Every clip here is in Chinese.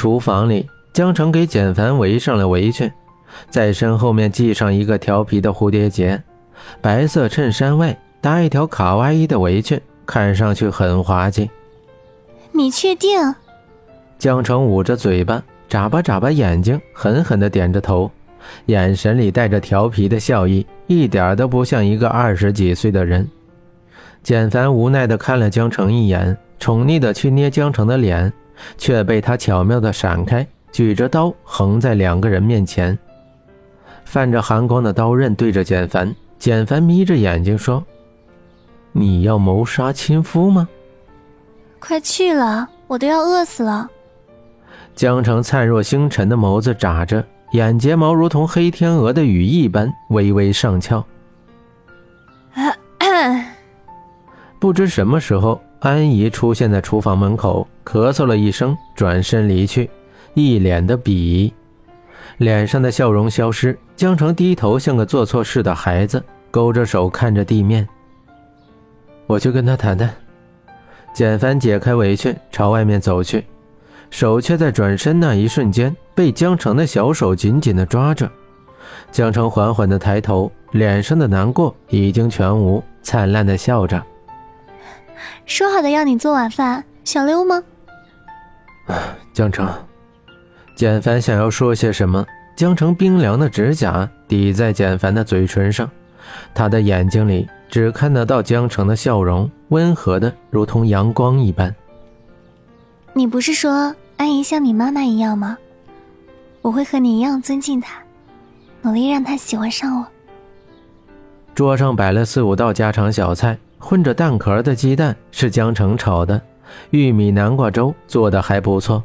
厨房里，江城给简凡围上了围裙，在身后面系上一个调皮的蝴蝶结，白色衬衫外搭一条卡哇伊的围裙，看上去很滑稽。你确定？江城捂着嘴巴，眨巴眨巴眼睛，狠狠地点着头，眼神里带着调皮的笑意，一点都不像一个二十几岁的人。简凡无奈地看了江城一眼，宠溺地去捏江城的脸，却被他巧妙的闪开，举着刀横在两个人面前。泛着寒光的刀刃对着简凡，简凡眯着眼睛说：“你要谋杀亲夫吗？”快去了，我都要饿死了。江城灿若星辰的眸子眨着，眼睫毛如同黑天鹅的羽翼般微微上翘。不知什么时候，安怡出现在厨房门口，咳嗽了一声，转身离去，一脸的鄙夷，脸上的笑容消失。江城低头，像个做错事的孩子，勾着手看着地面。我去跟他谈谈。简凡解开围裙，朝外面走去，手却在转身那一瞬间被江城的小手紧紧的抓着。江城缓缓的抬头，脸上的难过已经全无，灿烂的笑着。说好的要你做晚饭，想溜吗？江城，简凡想要说些什么，江城冰凉的指甲抵在简凡的嘴唇上，他的眼睛里只看得到江城的笑容，温和的如同阳光一般。你不是说安姨像你妈妈一样吗？我会和你一样尊敬她，努力让她喜欢上我。桌上摆了四五道家常小菜。混着蛋壳的鸡蛋是江城炒的，玉米南瓜粥做的还不错。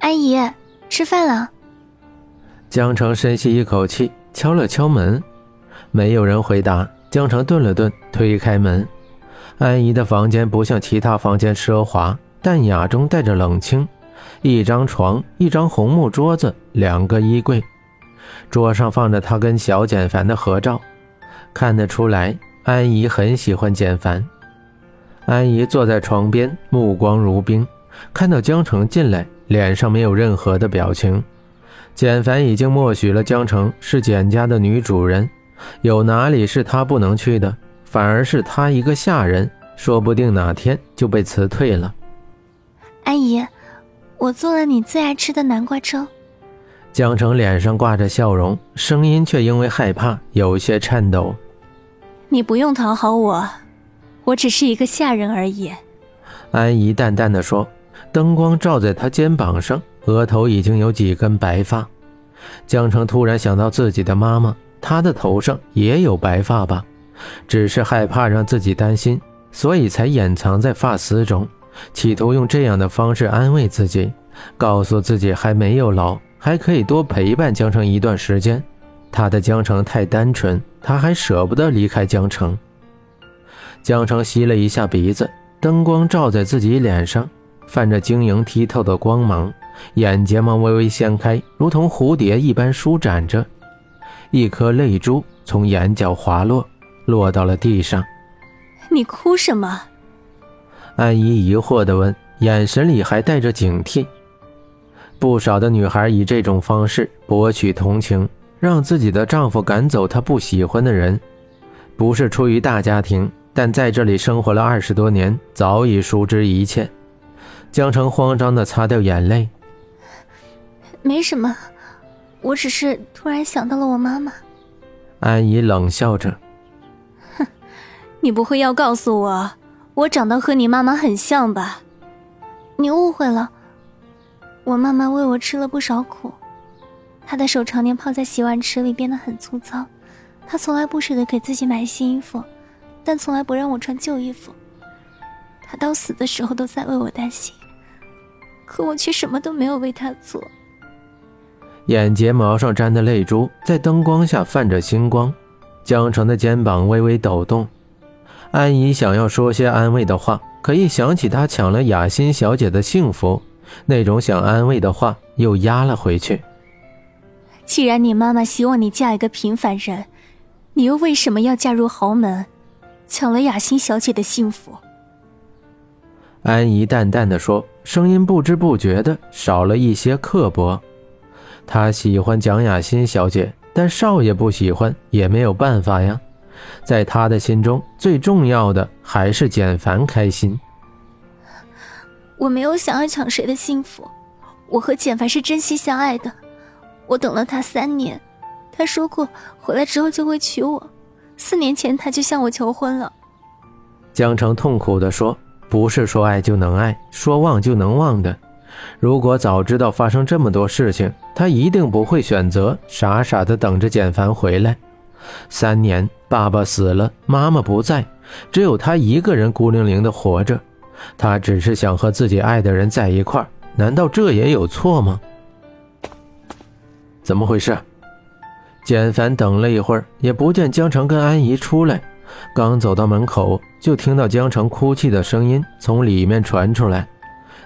阿姨，吃饭了。江城深吸一口气，敲了敲门，没有人回答。江城顿了顿，推开门。安怡的房间不像其他房间奢华，淡雅中带着冷清。一张床，一张红木桌子，两个衣柜，桌上放着他跟小简凡的合照。看得出来，安怡很喜欢简凡。安怡坐在床边，目光如冰，看到江城进来，脸上没有任何的表情。简凡已经默许了江城是简家的女主人，有哪里是他不能去的？反而是他一个下人，说不定哪天就被辞退了。安姨，我做了你最爱吃的南瓜粥。江城脸上挂着笑容，声音却因为害怕有些颤抖。你不用讨好我，我只是一个下人而已。”安怡淡淡的说。灯光照在她肩膀上，额头已经有几根白发。江城突然想到自己的妈妈，她的头上也有白发吧？只是害怕让自己担心，所以才掩藏在发丝中，企图用这样的方式安慰自己，告诉自己还没有老，还可以多陪伴江城一段时间。他的江城太单纯，他还舍不得离开江城。江城吸了一下鼻子，灯光照在自己脸上，泛着晶莹剔透的光芒，眼睫毛微微掀开，如同蝴蝶一般舒展着，一颗泪珠从眼角滑落，落到了地上。你哭什么？安怡疑惑地问，眼神里还带着警惕。不少的女孩以这种方式博取同情。让自己的丈夫赶走她不喜欢的人，不是出于大家庭，但在这里生活了二十多年，早已熟知一切。江城慌张地擦掉眼泪，没什么，我只是突然想到了我妈妈。安怡冷笑着，哼，你不会要告诉我，我长得和你妈妈很像吧？你误会了，我妈妈为我吃了不少苦。他的手常年泡在洗碗池里，变得很粗糙。他从来不舍得给自己买新衣服，但从来不让我穿旧衣服。他到死的时候都在为我担心，可我却什么都没有为他做。眼睫毛上沾的泪珠在灯光下泛着星光，江城的肩膀微微抖动。安怡想要说些安慰的话，可一想起他抢了雅欣小姐的幸福，那种想安慰的话又压了回去。既然你妈妈希望你嫁一个平凡人，你又为什么要嫁入豪门，抢了雅欣小姐的幸福？安怡淡淡的说，声音不知不觉的少了一些刻薄。她喜欢蒋雅欣小姐，但少爷不喜欢也没有办法呀。在他的心中，最重要的还是简凡开心。我没有想要抢谁的幸福，我和简凡是真心相爱的。我等了他三年，他说过回来之后就会娶我。四年前他就向我求婚了。江城痛苦地说：“不是说爱就能爱，说忘就能忘的。如果早知道发生这么多事情，他一定不会选择傻傻的等着简凡回来。三年，爸爸死了，妈妈不在，只有他一个人孤零零的活着。他只是想和自己爱的人在一块儿，难道这也有错吗？怎么回事？”简凡等了一会儿，也不见江城跟安怡出来。刚走到门口，就听到江城哭泣的声音从里面传出来。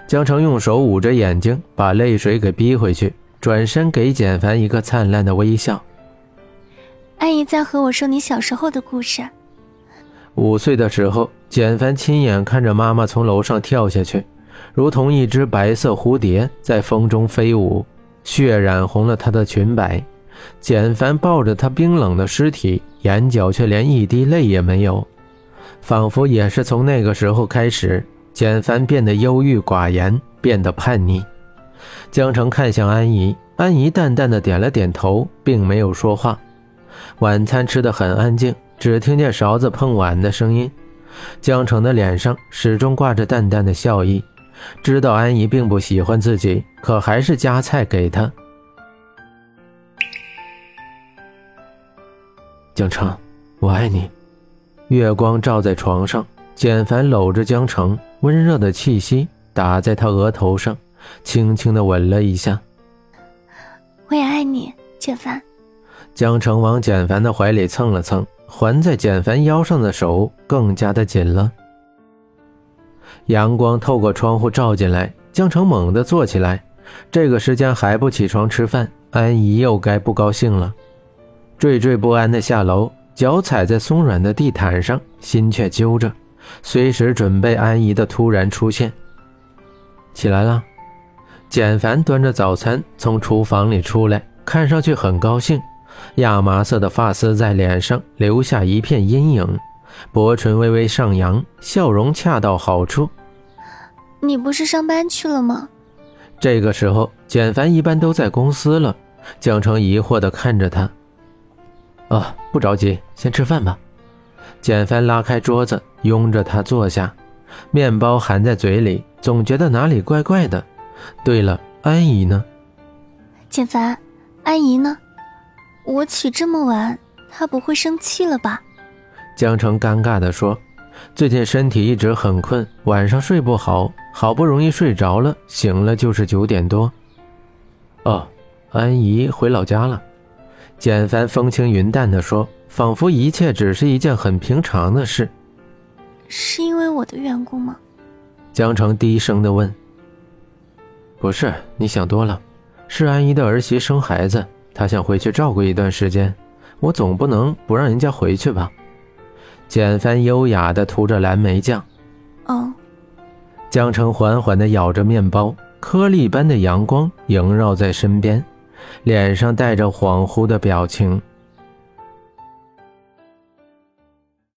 江城用手捂着眼睛，把泪水给逼回去，转身给简凡一个灿烂的微笑。安姨在和我说你小时候的故事。五岁的时候，简凡亲眼看着妈妈从楼上跳下去，如同一只白色蝴蝶在风中飞舞，血染红了她的裙摆。简凡抱着她冰冷的尸体，眼角却连一滴泪也没有，仿佛也是从那个时候开始，简凡变得忧郁寡言，变得叛逆。江城看向安怡，安怡淡淡的点了点头，并没有说话。晚餐吃得很安静，只听见勺子碰碗的声音。江城的脸上始终挂着淡淡的笑意，知道安怡并不喜欢自己，可还是夹菜给她。江城，我爱你。月光照在床上，简凡搂着江城，温热的气息打在他额头上，轻轻的吻了一下。我也爱你，简凡。江城往简凡的怀里蹭了蹭，环在简凡腰上的手更加的紧了。阳光透过窗户照进来，江城猛地坐起来。这个时间还不起床吃饭，安怡又该不高兴了。惴惴不安地下楼，脚踩在松软的地毯上，心却揪着，随时准备安怡的突然出现。起来了，简凡端着早餐从厨房里出来，看上去很高兴，亚麻色的发丝在脸上留下一片阴影，薄唇微微上扬，笑容恰到好处。你不是上班去了吗？这个时候，简凡一般都在公司了。江城疑惑地看着他。啊，不着急，先吃饭吧。简凡拉开桌子，拥着他坐下，面包含在嘴里，总觉得哪里怪怪的。对了，安怡呢？简凡，安怡呢？我起这么晚，她不会生气了吧？江城尴尬地说：“最近身体一直很困，晚上睡不好，好不容易睡着了，醒了就是九点多。”哦，安怡回老家了。简凡风轻云淡地说，仿佛一切只是一件很平常的事。是因为我的缘故吗？江城低声地问。不是，你想多了，是安怡的儿媳生孩子，她想回去照顾一段时间，我总不能不让人家回去吧？简帆优雅地涂着蓝莓酱。哦。江城缓缓地咬着面包，颗粒般的阳光萦绕在身边。脸上带着恍惚的表情。